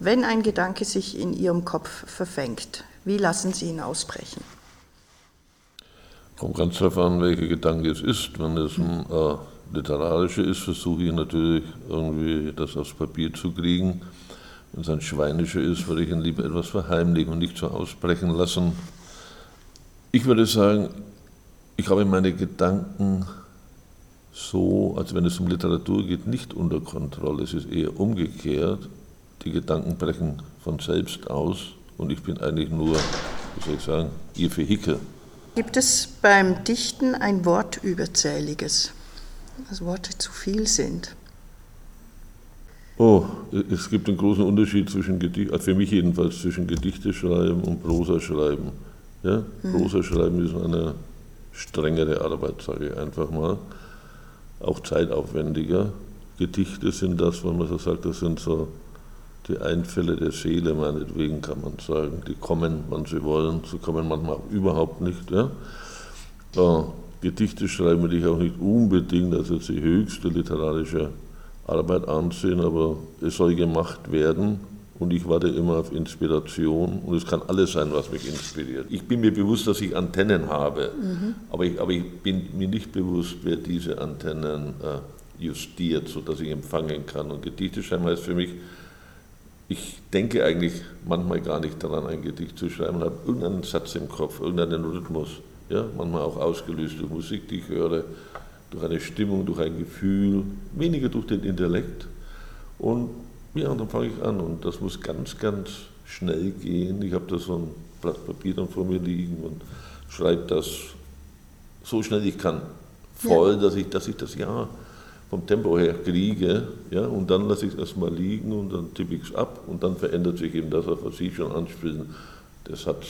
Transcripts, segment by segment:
Wenn ein Gedanke sich in Ihrem Kopf verfängt, wie lassen Sie ihn ausbrechen? Kommt ganz darauf an, welcher Gedanke es ist. Wenn es ein äh, literarischer ist, versuche ich natürlich irgendwie das aufs Papier zu kriegen. Wenn es ein schweinischer ist, würde ich ihn lieber etwas verheimlichen und nicht so ausbrechen lassen. Ich würde sagen, ich habe meine Gedanken so, als wenn es um Literatur geht, nicht unter Kontrolle. Es ist eher umgekehrt die Gedanken brechen von selbst aus und ich bin eigentlich nur, wie soll ich sagen, ihr Vehikel. Gibt es beim Dichten ein Wort überzähliges, dass Worte zu viel sind? Oh, es gibt einen großen Unterschied zwischen Gedicht, also für mich jedenfalls zwischen Gedichte schreiben und Prosa schreiben. Ja? Mhm. Prosa schreiben ist eine strengere Arbeit, sage ich einfach mal, auch zeitaufwendiger. Gedichte sind das, wenn man so sagt, das sind so die Einfälle der Seele, meinetwegen kann man sagen, die kommen, wann sie wollen, sie kommen manchmal auch überhaupt nicht. Ja? Äh, Gedichte schreiben würde ich auch nicht unbedingt als jetzt die höchste literarische Arbeit ansehen, aber es soll gemacht werden und ich warte immer auf Inspiration und es kann alles sein, was mich inspiriert. Ich bin mir bewusst, dass ich Antennen habe, mhm. aber, ich, aber, ich, bin mir nicht bewusst, wer diese Antennen äh, justiert, sodass ich empfangen kann. Und Gedichte schreiben heißt für mich, ich denke eigentlich manchmal gar nicht daran, ein Gedicht zu schreiben, habe irgendeinen Satz im Kopf, irgendeinen Rhythmus, ja, manchmal auch ausgelöst durch Musik, die ich höre, durch eine Stimmung, durch ein Gefühl, weniger durch den Intellekt. Und ja, und dann fange ich an und das muss ganz, ganz schnell gehen. Ich habe da so ein Blatt Papier dann vor mir liegen und schreibe das so schnell ich kann voll, ja. dass, ich, dass ich das ja vom Tempo her kriege, ja, und dann lasse ich es erstmal liegen und dann tippe ich es ab und dann verändert sich eben das, was Sie schon anspielen. Das hat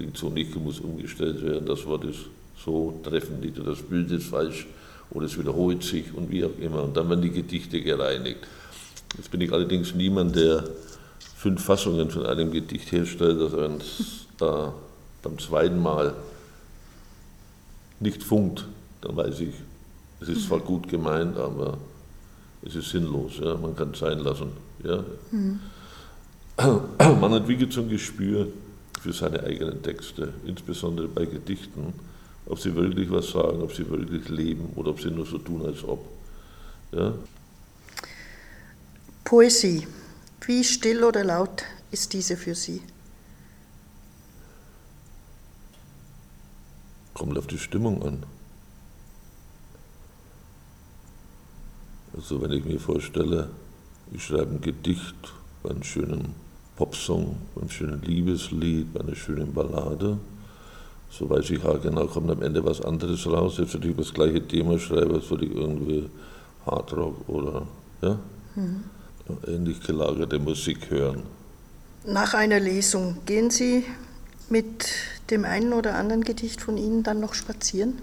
klingt so nicht, muss umgestellt werden, das Wort ist so treffend nicht, das Bild ist falsch oder es wiederholt sich und wie auch immer. Und dann werden die Gedichte gereinigt. Jetzt bin ich allerdings niemand, der fünf Fassungen von einem Gedicht herstellt, das wenn es äh, beim zweiten Mal nicht funkt, dann weiß ich, es ist zwar gut gemeint, aber es ist sinnlos. Ja? Man kann es sein lassen. Ja? Mhm. Man entwickelt so ein Gespür für seine eigenen Texte, insbesondere bei Gedichten, ob sie wirklich was sagen, ob sie wirklich leben oder ob sie nur so tun, als ob. Ja? Poesie. Wie still oder laut ist diese für Sie? Kommt auf die Stimmung an. Also wenn ich mir vorstelle, ich schreibe ein Gedicht bei einem schönen Popsong, bei einem schönen Liebeslied, bei einer schönen Ballade, so weiß ich halt genau, kommt am Ende was anderes raus. Jetzt wenn ich das gleiche Thema schreibe, als würde ich irgendwie Hardrock oder ja, mhm. ähnlich gelagerte Musik hören. Nach einer Lesung gehen Sie mit dem einen oder anderen Gedicht von Ihnen dann noch spazieren?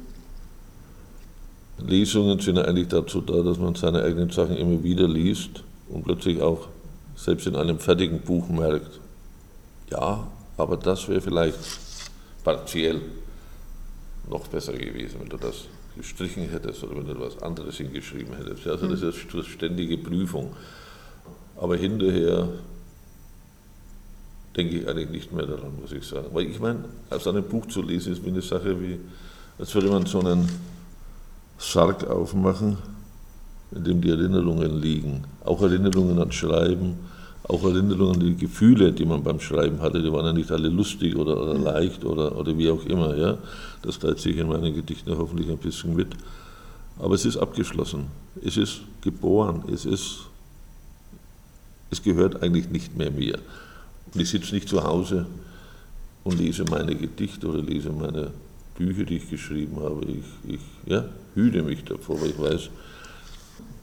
Lesungen sind eigentlich dazu da, dass man seine eigenen Sachen immer wieder liest und plötzlich auch selbst in einem fertigen Buch merkt, ja, aber das wäre vielleicht partiell noch besser gewesen, wenn du das gestrichen hättest oder wenn du etwas anderes hingeschrieben hättest. Also das ist eine ständige Prüfung. Aber hinterher denke ich eigentlich nicht mehr daran, muss ich sagen. Weil ich meine, aus einem Buch zu lesen ist wie eine Sache wie, als würde man so einen Sarg aufmachen, in dem die Erinnerungen liegen. Auch Erinnerungen an Schreiben, auch Erinnerungen an die Gefühle, die man beim Schreiben hatte. Die waren ja nicht alle lustig oder, oder leicht oder, oder wie auch immer. Ja? Das teilt sich in meinen Gedichten hoffentlich ein bisschen mit. Aber es ist abgeschlossen. Es ist geboren. Es, ist, es gehört eigentlich nicht mehr mir. Und ich sitze nicht zu Hause und lese meine Gedichte oder lese meine Bücher, die ich geschrieben habe. Ich, ich ja, hüte mich davor, weil ich weiß,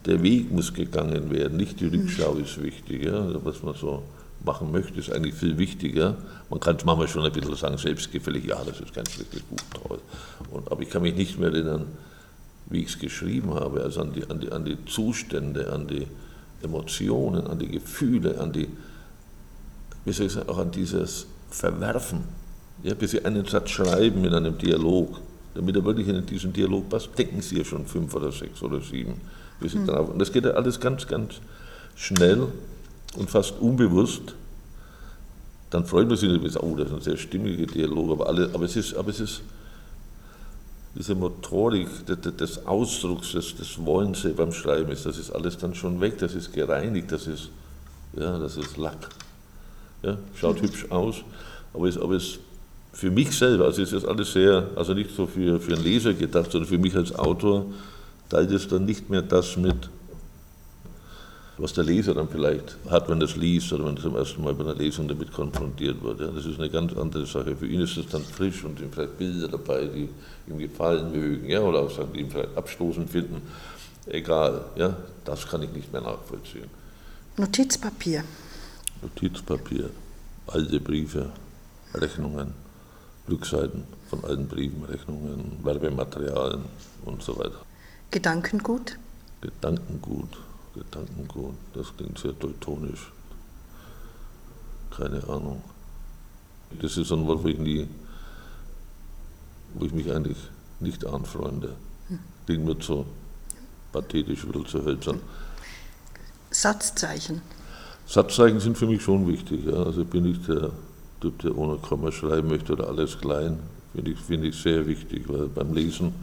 der Weg muss gegangen werden, nicht die Rückschau ist wichtig. Ja? Also was man so machen möchte, ist eigentlich viel wichtiger. Man kann es manchmal schon ein bisschen sagen, selbstgefällig, ja, das ist kein schlechtes Buch, toll. Und, aber ich kann mich nicht mehr erinnern, wie ich es geschrieben habe, also an die, an, die, an die Zustände, an die Emotionen, an die Gefühle, an die, wie soll ich sagen, auch an dieses Verwerfen ja, bis Sie einen Satz schreiben in einem Dialog, damit er wirklich in diesen Dialog passt, denken Sie ja schon fünf oder sechs oder sieben. Bis Sie mhm. drauf. Und das geht ja alles ganz, ganz schnell und fast unbewusst. dann freut man sich natürlich, oh, das ist ein sehr stimmiger Dialog, aber, alle, aber, es, ist, aber es ist diese Motorik des Ausdrucks, des, des Wollens beim Schreiben ist, das ist alles dann schon weg, das ist gereinigt, das ist, ja, das ist Lack. Ja, schaut hübsch aus, aber es, aber es für mich selber, also ist das alles sehr, also nicht so für, für einen Leser gedacht, sondern für mich als Autor, teilt es dann nicht mehr das mit, was der Leser dann vielleicht hat, wenn er es liest oder wenn er zum ersten Mal bei einer Lesung damit konfrontiert wird. Ja, das ist eine ganz andere Sache. Für ihn ist es dann frisch und sind vielleicht Bilder dabei, die ihm gefallen mögen ja, oder auch Sachen, die ihm vielleicht abstoßend finden. Egal, ja, das kann ich nicht mehr nachvollziehen. Notizpapier. Notizpapier, alte Briefe, Rechnungen, Rückseiten von alten Briefen, Rechnungen, Werbematerialien und so weiter. Gedankengut? Gedankengut. Gedankengut, das klingt sehr teutonisch. Keine Ahnung. Das ist ein Wort, wo ich, nie, wo ich mich eigentlich nicht anfreunde. Klingt mir zu pathetisch oder zu hölzern. Satzzeichen. Satzzeichen sind für mich schon wichtig. Ja. Also bin ich der Typ, der ohne Komma schreiben möchte oder alles klein. Finde ich, find ich sehr wichtig, weil beim Lesen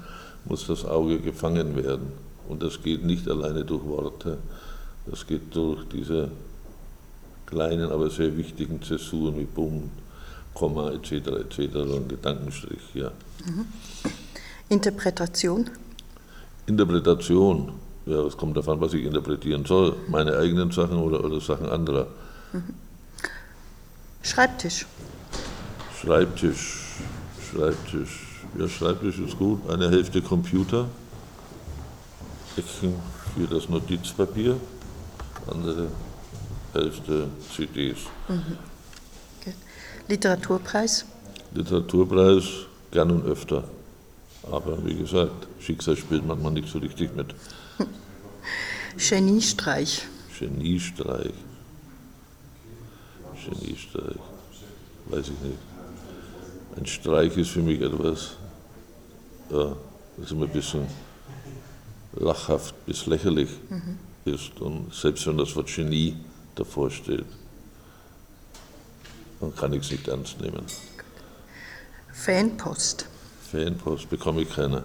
muss das Auge gefangen werden. Und das geht nicht alleine durch Worte, das geht durch diese kleinen, aber sehr wichtigen Zäsuren wie Punkt, Komma etc. etc. und Gedankenstrich. Ja. Mhm. Interpretation? Interpretation, ja, es kommt davon, was ich interpretieren soll. Meine eigenen Sachen oder, oder Sachen anderer. Mhm. Schreibtisch. Schreibtisch, Schreibtisch. Ja, Schreibtisch ist gut. Eine Hälfte Computer, Ecken für das Notizpapier, andere Hälfte CDs. Mhm. Okay. Literaturpreis? Literaturpreis gern und öfter. Aber wie gesagt, Schicksal spielt manchmal nicht so richtig mit. Geniestreich. Geniestreich. Geniestreich. Weiß ich nicht. Ein Streich ist für mich etwas, ja, das immer ein bisschen lachhaft bis lächerlich mhm. ist. Und selbst wenn das Wort Genie davor steht, dann kann ich es nicht ernst nehmen. Fanpost. Fanpost bekomme ich keine.